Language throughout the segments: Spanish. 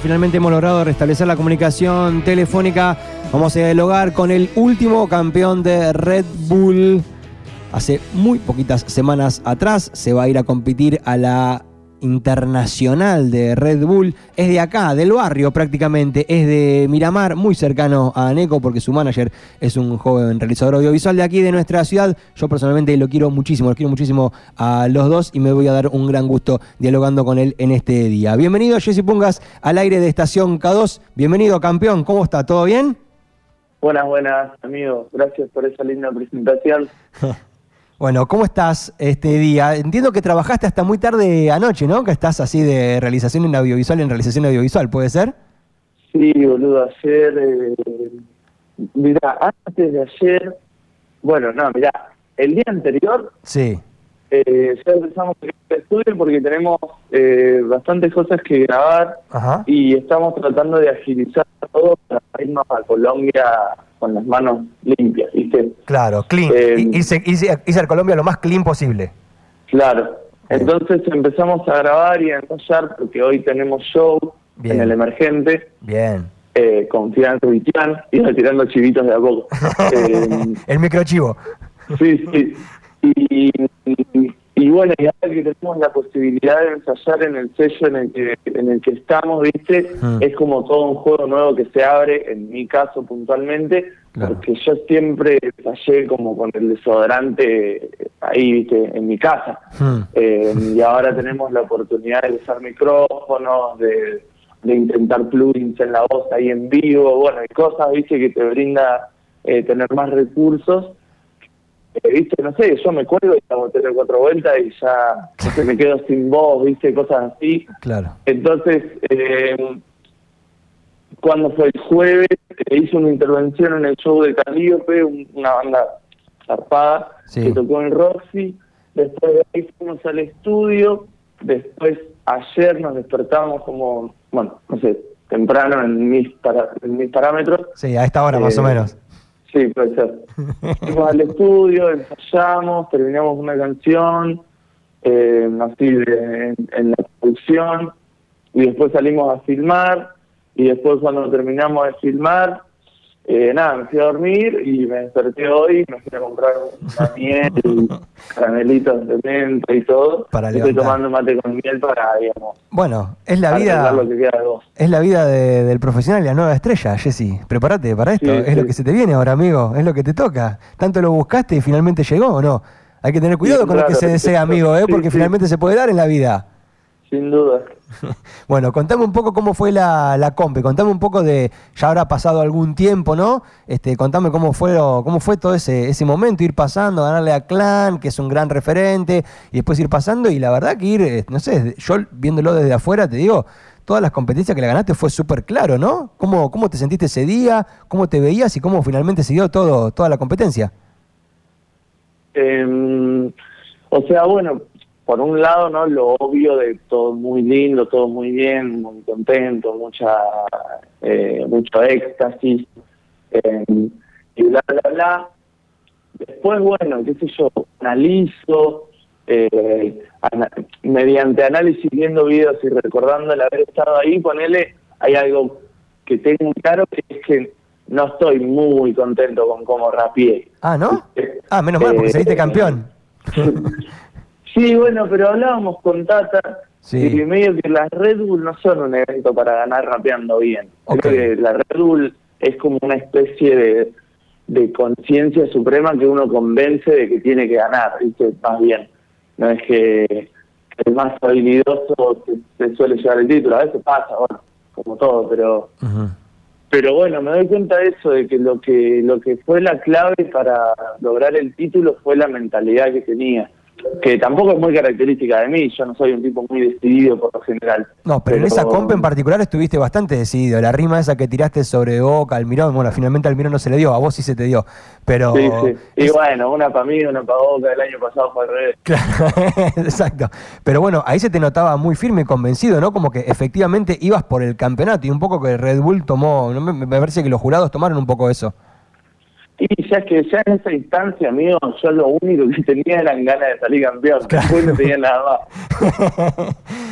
Finalmente hemos logrado restablecer la comunicación telefónica. Vamos a dialogar con el último campeón de Red Bull. Hace muy poquitas semanas atrás se va a ir a competir a la internacional de Red Bull. Es de acá, del barrio prácticamente. Es de Miramar, muy cercano a Neco porque su manager es un joven realizador audiovisual de aquí, de nuestra ciudad. Yo personalmente lo quiero muchísimo, lo quiero muchísimo a los dos y me voy a dar un gran gusto dialogando con él en este día. Bienvenido Jesse Pungas al aire de Estación K2. Bienvenido campeón, ¿cómo está? ¿Todo bien? Buenas, buenas, amigos. Gracias por esa linda presentación. Bueno, ¿cómo estás este día? Entiendo que trabajaste hasta muy tarde anoche, ¿no? Que estás así de realización en audiovisual en realización audiovisual, ¿puede ser? Sí, boludo, ayer... Eh, mira, antes de ayer... Bueno, no, mira, el día anterior... Sí. Eh, ya empezamos el estudio porque tenemos eh, bastantes cosas que grabar y estamos tratando de agilizar todo para irnos a Colombia con las manos limpias, ¿viste? Claro, clean. Eh, hice, Colombia lo más clean posible. Claro. Entonces empezamos a grabar y a ensayar porque hoy tenemos show en el emergente. Bien. Eh, con Rubiquian, y tirando chivitos de a poco. eh, el microchivo. Sí, sí. Y, y bueno, ya que tenemos la posibilidad de ensayar en el sello en el que, en el que estamos, ¿viste? Hmm. Es como todo un juego nuevo que se abre, en mi caso puntualmente, porque yo siempre ensayé como con el desodorante ahí, ¿viste? En mi casa. Hmm. Eh, y ahora tenemos la oportunidad de usar micrófonos, de, de intentar plugins en la voz ahí en vivo, bueno, hay cosas, ¿viste? Que te brinda eh, tener más recursos viste, no sé, yo me cuelgo y hago tres o cuatro vueltas y ya se me quedo sin voz, viste, cosas así. Claro. Entonces, eh, cuando fue el jueves, eh, hice una intervención en el show de Calíope, una banda zarpada, que tocó en Roxy. Después de ahí fuimos al estudio. Después, ayer nos despertamos como, bueno, no sé, temprano en mis, en mis parámetros. Sí, a esta hora más o eh, menos Sí, puede ser. Fuimos al estudio, ensayamos, terminamos una canción, eh, así en, la producción, y después salimos a filmar, y después cuando terminamos de filmar, eh, nada, me fui a dormir y me desperté hoy, me fui a comprar una miel, caramelitos de menta y todo. Para Estoy tomando mate con miel para, digamos. Bueno, es la vida. Es la vida del profesional y la nueva estrella, Jessy. Prepárate para esto. es lo que se te viene ahora, amigo. Es lo que te toca. Tanto lo buscaste y finalmente llegó, ¿o no? Hay que tener cuidado con lo que se desea, amigo, ¿eh? porque finalmente se puede dar en la vida. Sin duda. bueno, contame un poco cómo fue la, la compe, contame un poco de, ya habrá pasado algún tiempo, ¿no? Este, contame cómo fue, cómo fue todo ese, ese momento, ir pasando, ganarle a Clan, que es un gran referente, y después ir pasando, y la verdad que ir, eh, no sé, yo viéndolo desde afuera, te digo, todas las competencias que le ganaste fue súper claro, ¿no? ¿Cómo, ¿Cómo te sentiste ese día? ¿Cómo te veías y cómo finalmente se dio todo, toda la competencia? Em, o sea, bueno, por un lado, ¿no? Lo obvio de todo muy lindo, todo muy bien, muy contento, mucha eh, mucho éxtasis eh, y bla, bla, bla. Después, bueno, qué sé yo, analizo, eh, mediante análisis, viendo videos y recordando el haber estado ahí, ponele, hay algo que tengo claro que es que no estoy muy contento con cómo rapié. Ah, ¿no? Ah, menos mal, porque saliste campeón. Sí, bueno, pero hablábamos con Tata y medio que las Red Bull no son un evento para ganar rapeando bien. Creo que la Red Bull es como una especie de, de conciencia suprema que uno convence de que tiene que ganar, ¿viste? Más bien. No es que el más habilidoso se, suele llevar el título. A veces pasa, bueno, como todo, pero... Pero bueno, me doy cuenta de eso, de que lo que lo que fue la clave para lograr el título fue la mentalidad que tenía que tampoco es muy característica de mí, yo no soy un tipo muy decidido por lo general. No, pero, en esa compa en particular estuviste bastante decidido. La rima esa que tiraste sobre Boca, Almirón, bueno, finalmente Almirón no se le dio, a vos sí se te dio. Pero sí, sí. Y bueno, una para mí, una para Boca, el año pasado fue al revés. Claro, exacto. Pero bueno, ahí se te notaba muy firme y convencido, ¿no? Como que efectivamente ibas por el campeonato y un poco que Red Bull tomó, me parece que los jurados tomaron un poco eso. Y ya que ya en esa instancia, amigo, yo lo único que tenía eran ganas de salir campeón. Después no tenía nada más.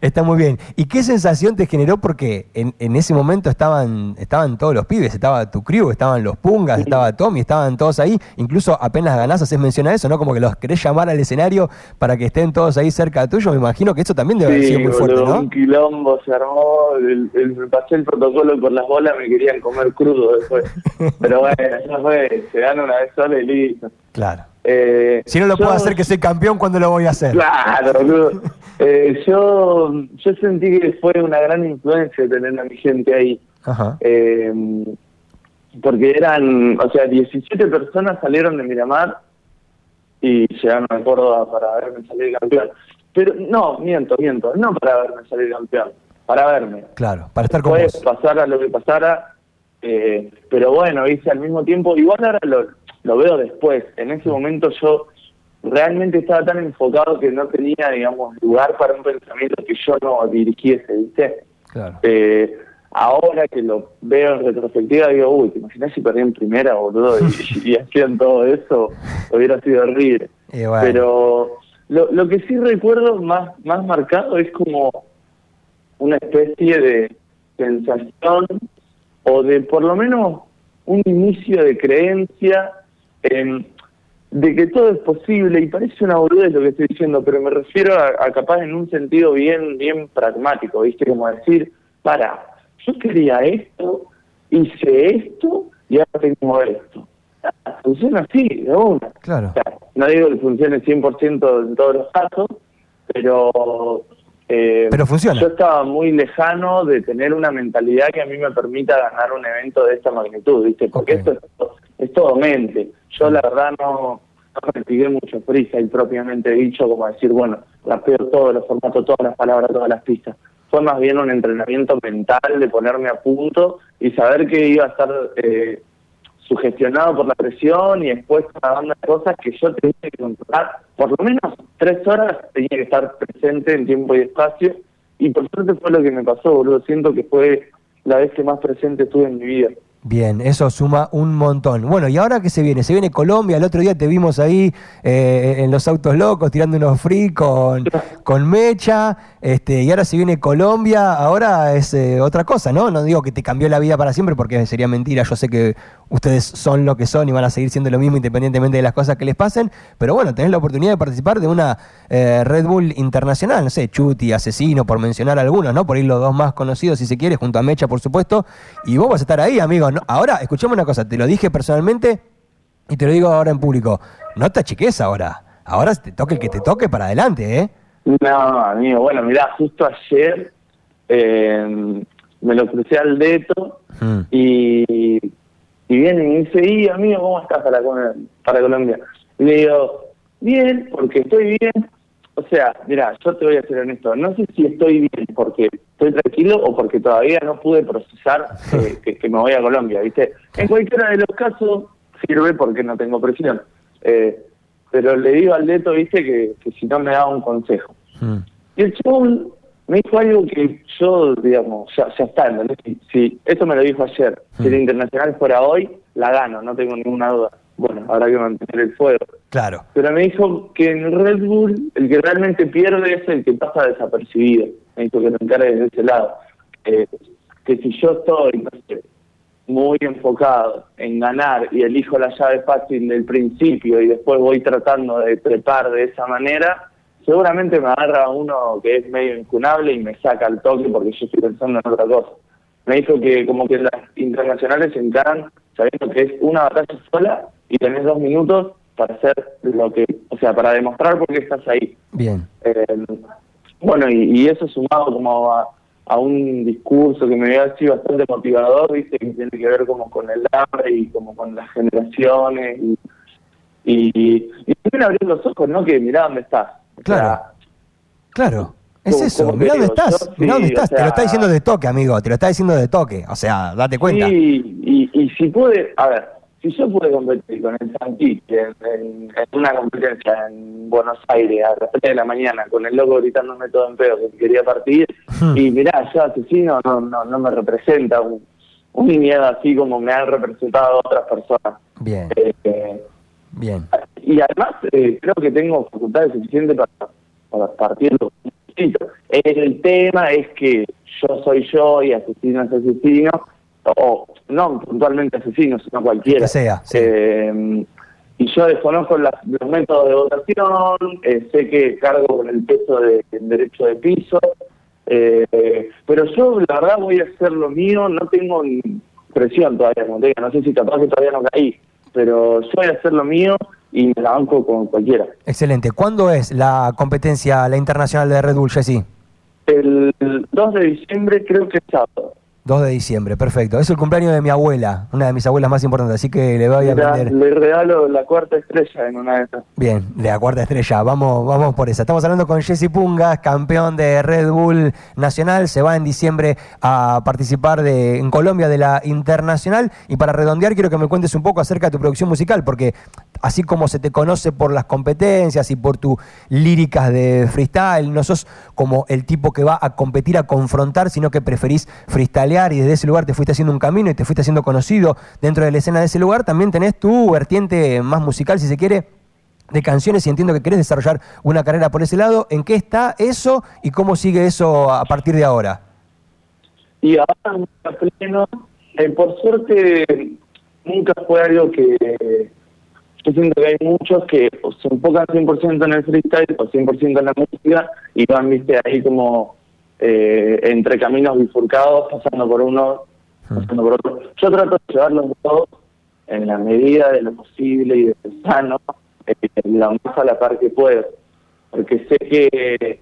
Está, muy bien. ¿Y qué sensación te generó? Porque en, ese momento estaban, estaban todos los pibes, estaba tu crew, estaban los pungas, estaba Tommy, estaban todos ahí. Incluso apenas ganás haces mención a eso, ¿no? Como que los querés llamar al escenario para que estén todos ahí cerca tuyo. Me imagino que eso también debe haber sido muy fuerte, ¿no? Un quilombo se armó, el, me pasé el protocolo por las bolas, me querían comer crudo después. Pero bueno, ya fue, se dan una vez sola y listo. Claro. Eh, si no lo puedo hacer que soy campeón, ¿cuándo lo voy a hacer? Claro, eh, yo, yo sentí que fue una gran influencia tener a mi gente ahí. Eh, porque eran, o sea, 17 personas salieron de Miramar y llegaron a Córdoba para verme salir campeón. Pero no, miento, miento, no para verme salir campeón, para verme. Claro, para estar con Puede pasara lo que pasara, pero bueno, hice al mismo tiempo, igual ahora lo, lo veo después. En ese momento yo realmente estaba tan enfocado que no tenía, digamos, lugar para un pensamiento que yo no dirigiese, ¿viste? Claro. Eh, ahora que lo veo en retrospectiva, digo, uy, ¿te imaginas si perdí en primera, boludo? Y, y hacían todo eso, hubiera sido horrible. Pero lo, lo que sí recuerdo más, más marcado es como una especie de sensación o de por lo menos un inicio de creencia de que todo es posible, y parece una boludez lo que estoy diciendo, pero me refiero a, capaz en un sentido bien, bien pragmático, ¿viste? Como decir, para, yo quería esto, hice esto, y ahora tengo esto. Funciona así, de una. Claro. no digo que funcione 100% en todos los casos, pero eh, Pero funciona. Yo estaba muy lejano de tener una mentalidad que a mí me permita ganar un evento de esta magnitud, ¿viste? Porque esto es, todo mente. Yo la verdad no, no me pide mucho prisa y propiamente dicho como decir, bueno, rapeo todo, lo formato, todas las palabras, todas las pistas. Fue más bien un entrenamiento mental de ponerme a punto y saber que iba a estar eh, sugestionado por la presión y después una banda de cosas que yo tenía que controlar. Por lo menos tres horas tenía que estar presente en tiempo y espacio y por suerte fue lo que me pasó, boludo. Siento que fue la vez que más presente estuve en mi vida. Bien, eso suma un montón. Bueno, ¿y ahora qué se viene? Se viene Colombia, el otro día te vimos ahí eh, en los autos locos tirando unos free con, con Mecha, este, y ahora se viene Colombia, ahora es eh, otra cosa, ¿no? No digo que te cambió la vida para siempre porque sería mentira, yo sé que ustedes son lo que son y van a seguir siendo lo mismo independientemente de las cosas que les pasen, pero bueno, tenés la oportunidad de participar de una eh, Red Bull internacional, no sé, Chuti, Asesino, por mencionar algunos, ¿no? Por ir los dos más conocidos si se quiere, junto a Mecha, por supuesto, y vos vas a estar ahí, amigo, Ahora, escuchame una cosa, te lo dije personalmente y te lo digo ahora en público. No te achiques ahora. Ahora te toque el que te toque para adelante, ¿eh? No, amigo, bueno, mirá, justo ayer eh, me lo crucé al dedo hmm. y, y viene y me dice, y amigo, ¿cómo estás para, para Colombia? Y le digo, bien, porque estoy bien, o sea, mira, yo te voy a ser honesto, no sé si estoy bien porque estoy tranquilo o porque todavía no pude procesar que, me voy a Colombia, ¿viste? En cualquiera de los casos sirve porque no tengo presión. Eh, pero le digo al Leto, ¿viste? Que, si no me daba un consejo. Hmm. Y el chabón me dijo algo que yo, digamos, ya, ya está, Si, si, esto me lo dijo ayer, si el hmm. Internacional fuera hoy, la gano, no tengo ninguna duda bueno, habrá que mantener el fuego. Claro. Pero me dijo que en Red Bull el que realmente pierde es el que pasa desapercibido. Me dijo que lo encargue desde ese lado. Eh, que si yo estoy muy enfocado en ganar y elijo la llave fácil del principio y después voy tratando de trepar de esa manera, seguramente me agarra uno que es medio incunable y me saca el toque porque yo estoy pensando en otra cosa. Me dijo que como que las internacionales se encaran sabiendo que es una batalla sola y tenés dos minutos para hacer lo que, o sea, para demostrar por qué estás ahí. Bien. Eh, bueno, y, eso sumado como a, un discurso que me había sido bastante motivador, viste, que tiene que ver como con el hambre y como con las generaciones y, y, y también abrir los ojos, ¿no? Que mirá dónde estás. Claro. claro. Es eso, mirá dónde estás, mirá dónde estás, te lo está diciendo de toque, amigo, te lo está diciendo de toque, o sea, date cuenta. Sí, y, y si puede, a ver, si yo pude competir con el Santi en, en, una competencia en Buenos Aires a las 3 de la mañana con el loco gritándome todo en pedo que quería partir hmm. y mirá, yo asesino no, no, no me representa un, un miedo así como me han representado otras personas. Bien. Eh, Bien. Y además eh, creo que tengo facultades suficientes para, para partirlo distinto. El tema es que yo soy yo y asesino es asesino, o no puntualmente asesino, sino cualquiera. Que sea. Eh, y yo desconozco los métodos de votación, eh, sé que cargo con el peso de, derecho de piso, eh, pero yo la verdad voy a hacer lo mío, no tengo presión todavía, no sé si capaz que todavía no caí, pero yo voy a hacer lo mío y me la banco con cualquiera. Excelente. ¿Cuándo es la competencia, la internacional de Red Bull, Jesse? El 2 de diciembre creo que es sábado. 2 de diciembre, perfecto. Es el cumpleaños de mi abuela, una de mis abuelas más importantes, así que le voy a. Le regalo la cuarta estrella en una de esas. Bien, la cuarta estrella, vamos, vamos por esa. Estamos hablando con Jesse Pungas, campeón de Red Bull Nacional, se va en diciembre a participar de, en Colombia de la Internacional. Y para redondear, quiero que me cuentes un poco acerca de tu producción musical, porque así como se te conoce por las competencias y por tus líricas de freestyle, no sos como el tipo que va a competir, a confrontar, sino que preferís freestylear y desde ese lugar te fuiste haciendo un camino y te fuiste haciendo conocido dentro de la escena de ese lugar, también tenés tu vertiente más musical, si se quiere, de canciones y entiendo que querés desarrollar una carrera por ese lado. ¿En qué está eso y cómo sigue eso a partir de ahora? Y ahora, pleno, eh, por suerte, nunca fue algo que yo siento que hay muchos que se enfocan 100% en el freestyle o 100% en la música y van, viste, ahí como eh, entre caminos bifurcados, pasando por uno, hmm. pasando por otro. Yo trato de llevarlos todos en la medida de lo posible y de lo sano, eh, la más a la par que puedo, porque sé que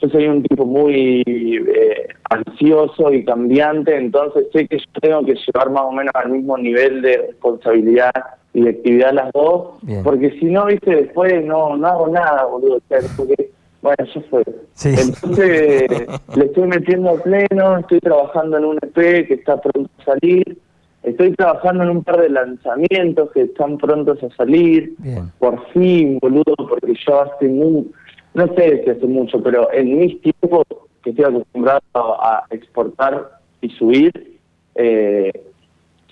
yo soy un tipo muy eh, ansioso y cambiante, entonces sé que yo tengo que llevar más o menos al mismo nivel de responsabilidad y de actividad las dos, porque si no, viste, después no, no hago nada, boludo. porque, bueno, eso fue. Entonces, le estoy metiendo a pleno, estoy trabajando en un EP que está pronto a salir, estoy trabajando en un par de lanzamientos que están prontos a salir, por fin, boludo, porque yo hace muy, no sé si hace mucho, pero en mis tiempos que estoy acostumbrado a exportar y subir, eh,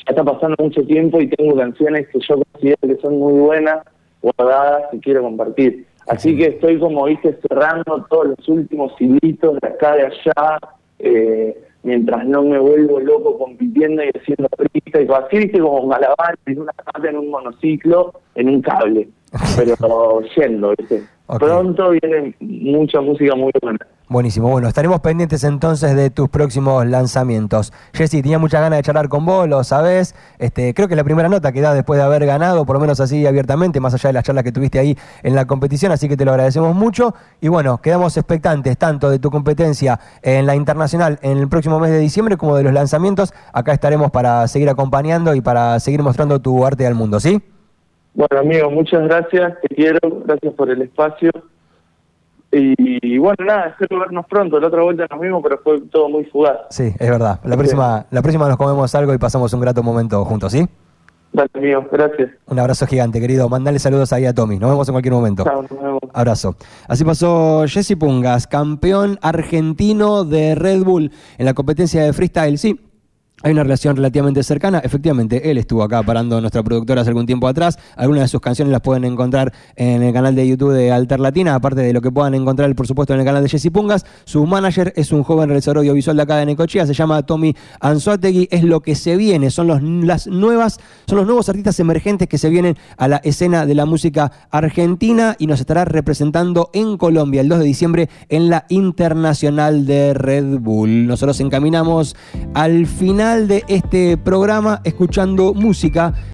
está pasando mucho tiempo y tengo canciones que yo considero que son muy buenas, guardadas y quiero compartir. Así que estoy como, viste, cerrando todos los últimos hilitos de acá, de allá, eh, mientras no me vuelvo loco compitiendo y haciendo frita y así, viste, como malabar en una parte en un monociclo, en un cable, pero yendo, viste. Pronto viene mucha música muy buena. Buenísimo, bueno, estaremos pendientes entonces de tus próximos lanzamientos. Jessy, tenía muchas ganas de charlar con vos, lo sabés. Este, creo que la primera nota que da después de haber ganado, por lo menos así abiertamente, más allá de las charlas que tuviste ahí en la competición, así que te lo agradecemos mucho. Y bueno, quedamos expectantes tanto de tu competencia en la internacional en el próximo mes de diciembre como de los lanzamientos. Acá estaremos para seguir acompañando y para seguir mostrando tu arte al mundo, ¿sí? Bueno, amigo, muchas gracias, te quiero, gracias por el espacio. Y, bueno, nada, espero vernos pronto. La otra vuelta nos vimos, pero fue todo muy fugaz. Sí, es verdad. La próxima, la próxima nos comemos algo y pasamos un grato momento juntos, ¿sí? Dale, amigo, gracias. Un abrazo gigante, querido. Mandale saludos ahí a Tommy. Nos vemos en cualquier momento. Chao, nos vemos. Abrazo. Así pasó Jesse Pungas, campeón argentino de Red Bull en la competencia de freestyle. Sí, hay una relación relativamente cercana. Efectivamente, él estuvo acá parando nuestra productora hace algún tiempo atrás. Algunas de sus canciones las pueden encontrar en el canal de YouTube de Alter Latina, aparte de lo que puedan encontrar, por supuesto, en el canal de Jesse Pungas. Su manager es un joven realizador audiovisual de acá de Necochea, se llama Tommy Anzuategui. Es lo que se viene, son los, las nuevas, son los nuevos artistas emergentes que se vienen a la escena de la música argentina y nos estará representando en Colombia el 2 de diciembre en la Internacional de Red Bull. Nosotros encaminamos al final de este programa escuchando música